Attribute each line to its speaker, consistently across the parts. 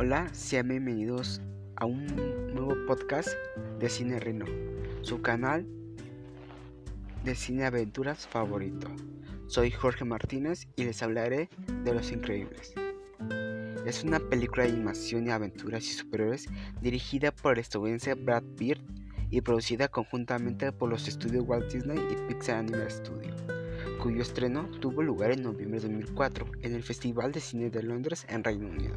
Speaker 1: Hola, sean bienvenidos a un nuevo podcast de Cine Rino, su canal de cine aventuras favorito. Soy Jorge Martínez y les hablaré de Los Increíbles. Es una película de animación y aventuras y superhéroes dirigida por el estadounidense Brad Pitt y producida conjuntamente por los estudios Walt Disney y Pixar Animation Studio, cuyo estreno tuvo lugar en noviembre de 2004 en el Festival de Cine de Londres en Reino Unido.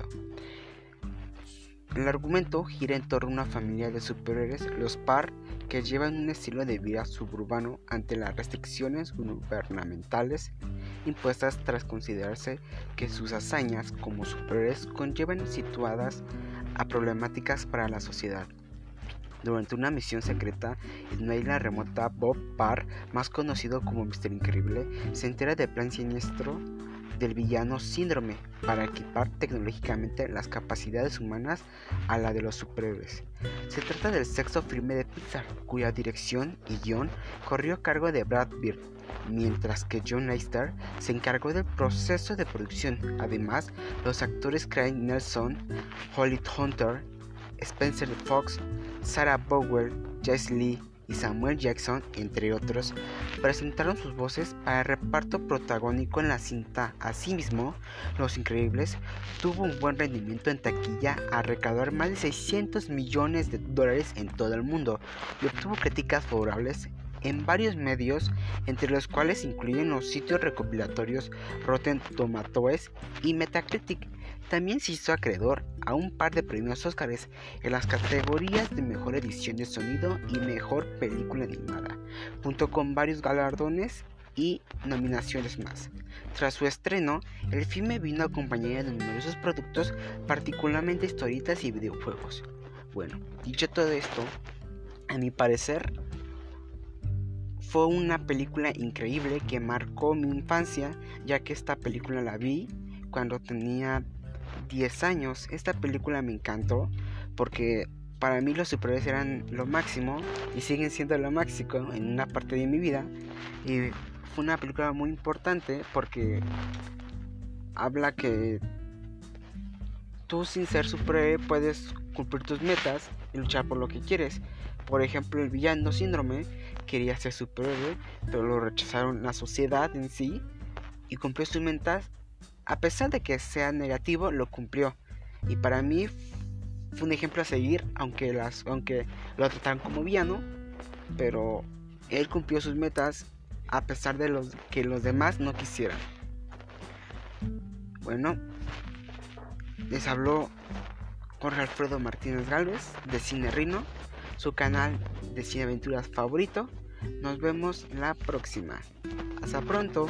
Speaker 1: El argumento gira en torno a una familia de superhéroes, los Par, que llevan un estilo de vida suburbano ante las restricciones gubernamentales impuestas tras considerarse que sus hazañas como superhéroes conllevan situadas a problemáticas para la sociedad. Durante una misión secreta en una remota, Bob Parr, más conocido como Mr. Increíble, se entera del plan siniestro del villano Síndrome para equipar tecnológicamente las capacidades humanas a la de los superhéroes. Se trata del sexo firme de Pixar, cuya dirección y guion corrió a cargo de Brad Bird, mientras que John Leicester se encargó del proceso de producción. Además, los actores Craig Nelson, Holly Hunter, Spencer Fox, Sarah Bowell, Jesse Lee y Samuel Jackson, entre otros, presentaron sus voces para el reparto protagónico en la cinta. Asimismo, Los Increíbles tuvo un buen rendimiento en taquilla a recaudar más de 600 millones de dólares en todo el mundo y obtuvo críticas favorables en varios medios, entre los cuales incluyen los sitios recopilatorios Rotten Tomatoes y Metacritic. También se hizo acreedor a un par de premios Oscars en las categorías de mejor edición de sonido y mejor película animada, junto con varios galardones y nominaciones más. Tras su estreno, el filme vino acompañado de numerosos productos, particularmente historietas y videojuegos. Bueno, dicho todo esto, a mi parecer, fue una película increíble que marcó mi infancia, ya que esta película la vi cuando tenía 10 años. Esta película me encantó porque para mí los superhéroes eran lo máximo y siguen siendo lo máximo en una parte de mi vida. Y fue una película muy importante porque habla que tú sin ser superhéroe puedes cumplir tus metas y luchar por lo que quieres. Por ejemplo, el villano síndrome quería ser superhéroe, pero lo rechazaron la sociedad en sí y cumplió sus metas. A pesar de que sea negativo, lo cumplió. Y para mí fue un ejemplo a seguir, aunque, las, aunque lo trataron como villano, pero él cumplió sus metas a pesar de los que los demás no quisieran. Bueno, les habló Jorge Alfredo Martínez Galvez de Cine Rino su canal de cine aventuras favorito. Nos vemos la próxima. Hasta pronto.